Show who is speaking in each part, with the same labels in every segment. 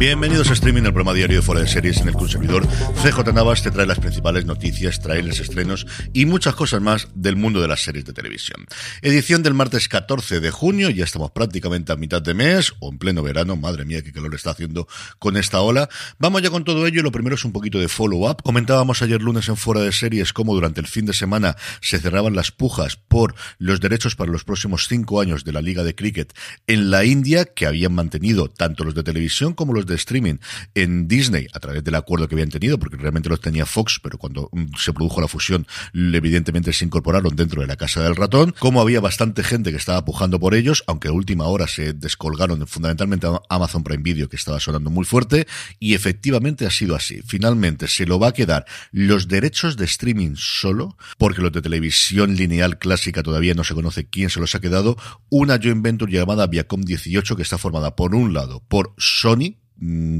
Speaker 1: Bienvenidos a Streaming, el programa diario de Fuera de Series en el servidor CJ Navas te trae las principales noticias, trailers, estrenos y muchas cosas más del mundo de las series de televisión. Edición del martes 14 de junio, ya estamos prácticamente a mitad de mes o en pleno verano, madre mía qué calor está haciendo con esta ola. Vamos ya con todo ello, lo primero es un poquito de follow-up. Comentábamos ayer lunes en Fuera de Series cómo durante el fin de semana se cerraban las pujas por los derechos para los próximos cinco años de la Liga de Cricket en la India, que habían mantenido tanto los de televisión como los de streaming en Disney a través del acuerdo que habían tenido, porque realmente los tenía Fox, pero cuando mm, se produjo la fusión, evidentemente se incorporaron dentro de la casa del ratón, como había bastante gente que estaba pujando por ellos, aunque a última hora se descolgaron fundamentalmente a Amazon Prime Video, que estaba sonando muy fuerte, y efectivamente ha sido así. Finalmente se lo va a quedar los derechos de streaming solo, porque los de televisión lineal clásica todavía no se conoce quién se los ha quedado, una joint venture llamada Viacom 18 que está formada por un lado por Sony,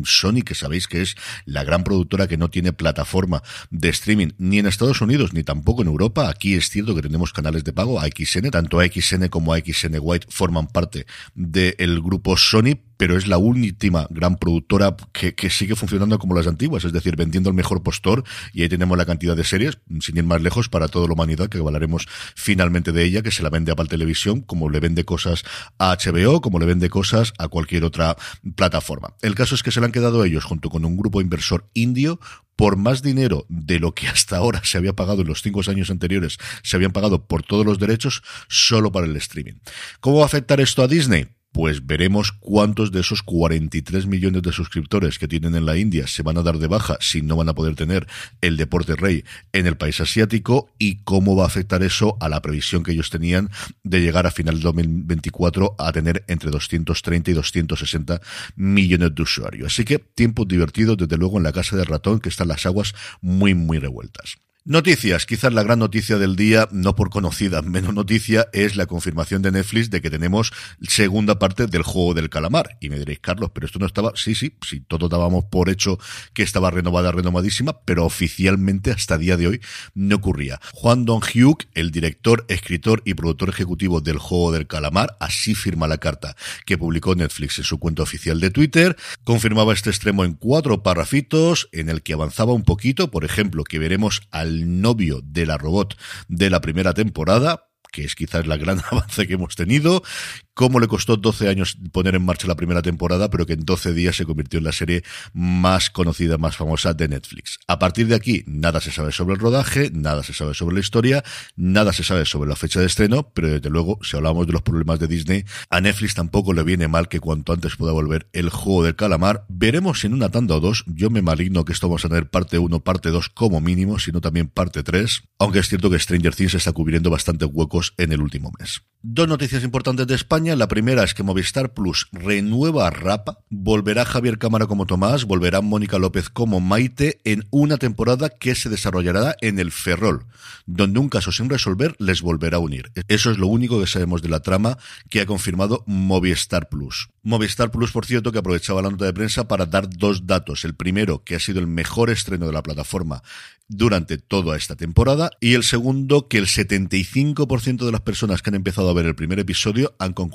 Speaker 1: Sony, que sabéis que es la gran productora que no tiene plataforma de streaming ni en Estados Unidos ni tampoco en Europa. Aquí es cierto que tenemos canales de pago, AXN, tanto AXN como AXN White forman parte del grupo Sony, pero es la última gran productora que, sigue funcionando como las antiguas, es decir, vendiendo el mejor postor, y ahí tenemos la cantidad de series, sin ir más lejos, para toda la humanidad, que hablaremos finalmente de ella, que se la vende a Apple Televisión, como le vende cosas a HBO, como le vende cosas a cualquier otra plataforma. El caso es que se le han quedado ellos, junto con un grupo inversor indio, por más dinero de lo que hasta ahora se había pagado en los cinco años anteriores, se habían pagado por todos los derechos solo para el streaming. ¿Cómo va a afectar esto a Disney? Pues veremos cuántos de esos 43 millones de suscriptores que tienen en la India se van a dar de baja si no van a poder tener el deporte rey en el país asiático y cómo va a afectar eso a la previsión que ellos tenían de llegar a final de 2024 a tener entre 230 y 260 millones de usuarios. Así que tiempo divertido desde luego en la casa de ratón que están las aguas muy muy revueltas. Noticias, quizás la gran noticia del día, no por conocida, menos noticia, es la confirmación de Netflix de que tenemos segunda parte del juego del calamar. Y me diréis, Carlos, pero esto no estaba, sí, sí, sí, todos dábamos por hecho que estaba renovada, renovadísima, pero oficialmente hasta día de hoy no ocurría. Juan Don Hugh, el director, escritor y productor ejecutivo del juego del calamar, así firma la carta que publicó Netflix en su cuenta oficial de Twitter, confirmaba este extremo en cuatro parrafitos, en el que avanzaba un poquito, por ejemplo, que veremos al novio de la robot de la primera temporada, que es quizás la gran avance que hemos tenido, cómo le costó 12 años poner en marcha la primera temporada, pero que en 12 días se convirtió en la serie más conocida, más famosa de Netflix. A partir de aquí, nada se sabe sobre el rodaje, nada se sabe sobre la historia, nada se sabe sobre la fecha de estreno, pero desde luego, si hablamos de los problemas de Disney, a Netflix tampoco le viene mal que cuanto antes pueda volver el juego del calamar. Veremos en una tanda o dos, yo me maligno que esto vamos a tener parte 1, parte 2 como mínimo, sino también parte 3, aunque es cierto que Stranger Things está cubriendo bastantes huecos en el último mes. Dos noticias importantes de España. La primera es que Movistar Plus renueva a Rapa, volverá Javier Cámara como Tomás, volverá Mónica López como Maite en una temporada que se desarrollará en el Ferrol, donde un caso sin resolver les volverá a unir. Eso es lo único que sabemos de la trama que ha confirmado Movistar Plus. Movistar Plus, por cierto, que aprovechaba la nota de prensa para dar dos datos. El primero, que ha sido el mejor estreno de la plataforma durante toda esta temporada, y el segundo, que el 75% de las personas que han empezado a ver el primer episodio han concluido,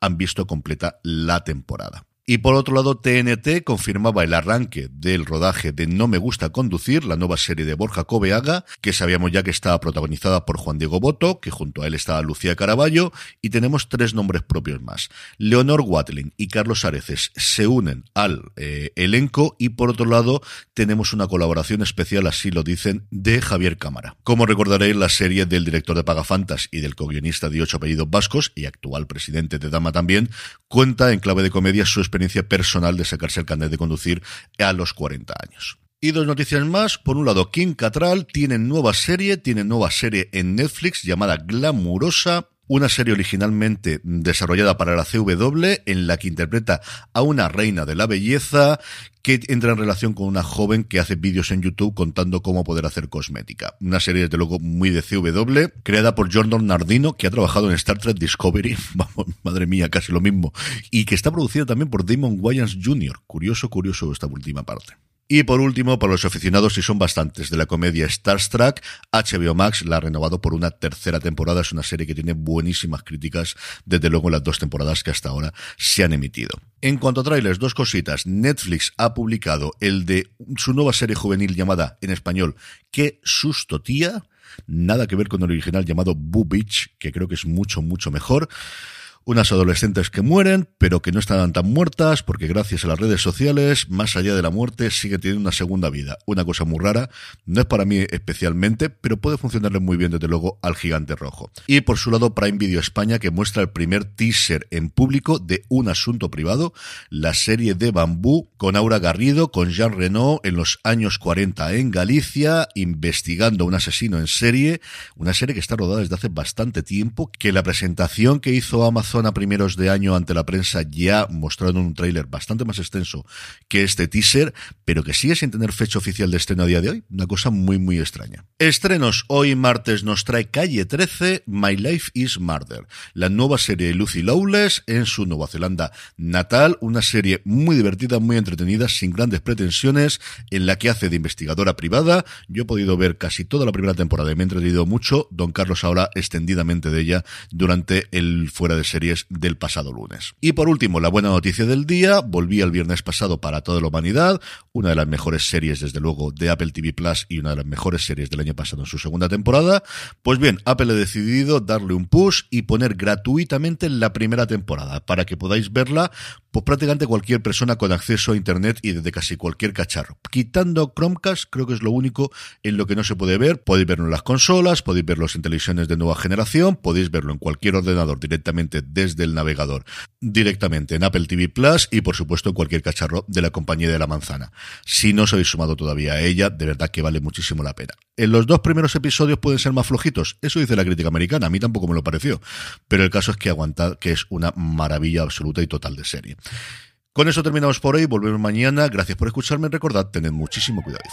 Speaker 1: han visto completa la temporada. Y por otro lado, TNT confirmaba el arranque del rodaje de No me gusta conducir, la nueva serie de Borja Cobeaga, que sabíamos ya que estaba protagonizada por Juan Diego Boto, que junto a él estaba Lucía Caraballo, y tenemos tres nombres propios más. Leonor Watling y Carlos Areces se unen al eh, elenco y por otro lado tenemos una colaboración especial, así lo dicen, de Javier Cámara. Como recordaréis, la serie del director de Pagafantas y del co-guionista de Ocho Apellidos Vascos y actual presidente de Dama también, cuenta en clave de comedia su experiencia personal de sacarse el carnet de conducir a los 40 años. Y dos noticias más. Por un lado, Kim Catral tiene nueva serie, tiene nueva serie en Netflix llamada Glamurosa una serie originalmente desarrollada para la CW en la que interpreta a una reina de la belleza que entra en relación con una joven que hace vídeos en YouTube contando cómo poder hacer cosmética. Una serie, desde luego, muy de CW, creada por Jordan Nardino, que ha trabajado en Star Trek Discovery, madre mía, casi lo mismo, y que está producida también por Damon Wayans Jr. Curioso, curioso esta última parte. Y por último, para los aficionados, y son bastantes, de la comedia Starstruck, HBO Max la ha renovado por una tercera temporada. Es una serie que tiene buenísimas críticas, desde luego en las dos temporadas que hasta ahora se han emitido. En cuanto a trailers, dos cositas. Netflix ha publicado el de su nueva serie juvenil llamada en español Qué susto tía. Nada que ver con el original llamado Boo Beach, que creo que es mucho, mucho mejor unas adolescentes que mueren, pero que no están tan muertas, porque gracias a las redes sociales, más allá de la muerte, sigue teniendo una segunda vida. Una cosa muy rara, no es para mí especialmente, pero puede funcionarle muy bien, desde luego, al gigante rojo. Y por su lado, Prime Video España, que muestra el primer teaser en público de un asunto privado, la serie de Bambú, con Aura Garrido, con Jean Renault en los años 40 en Galicia, investigando un asesino en serie, una serie que está rodada desde hace bastante tiempo, que la presentación que hizo Amazon zona primeros de año ante la prensa ya mostraron un tráiler bastante más extenso que este teaser, pero que sigue sin tener fecha oficial de estreno a día de hoy. Una cosa muy, muy extraña. Estrenos. Hoy martes nos trae Calle 13, My Life is Murder, la nueva serie de Lucy Lawless en su Nueva Zelanda natal, una serie muy divertida, muy entretenida, sin grandes pretensiones, en la que hace de investigadora privada. Yo he podido ver casi toda la primera temporada y me he entretenido mucho. Don Carlos habla extendidamente de ella durante el fuera de serie del pasado lunes. Y por último, la buena noticia del día, volví el viernes pasado para toda la humanidad, una de las mejores series desde luego de Apple TV Plus y una de las mejores series del año pasado en su segunda temporada. Pues bien, Apple ha decidido darle un push y poner gratuitamente la primera temporada para que podáis verla pues prácticamente cualquier persona con acceso a internet y desde casi cualquier cacharro. Quitando Chromecast, creo que es lo único en lo que no se puede ver. Podéis verlo en las consolas, podéis verlo en televisiones de nueva generación, podéis verlo en cualquier ordenador directamente desde el navegador, directamente en Apple TV Plus y por supuesto en cualquier cacharro de la compañía de la manzana. Si no os habéis sumado todavía a ella, de verdad que vale muchísimo la pena. En los dos primeros episodios pueden ser más flojitos, eso dice la crítica americana, a mí tampoco me lo pareció, pero el caso es que aguantad que es una maravilla absoluta y total de serie. Con eso terminamos por hoy, volvemos mañana, gracias por escucharme, recordad, tened muchísimo cuidado.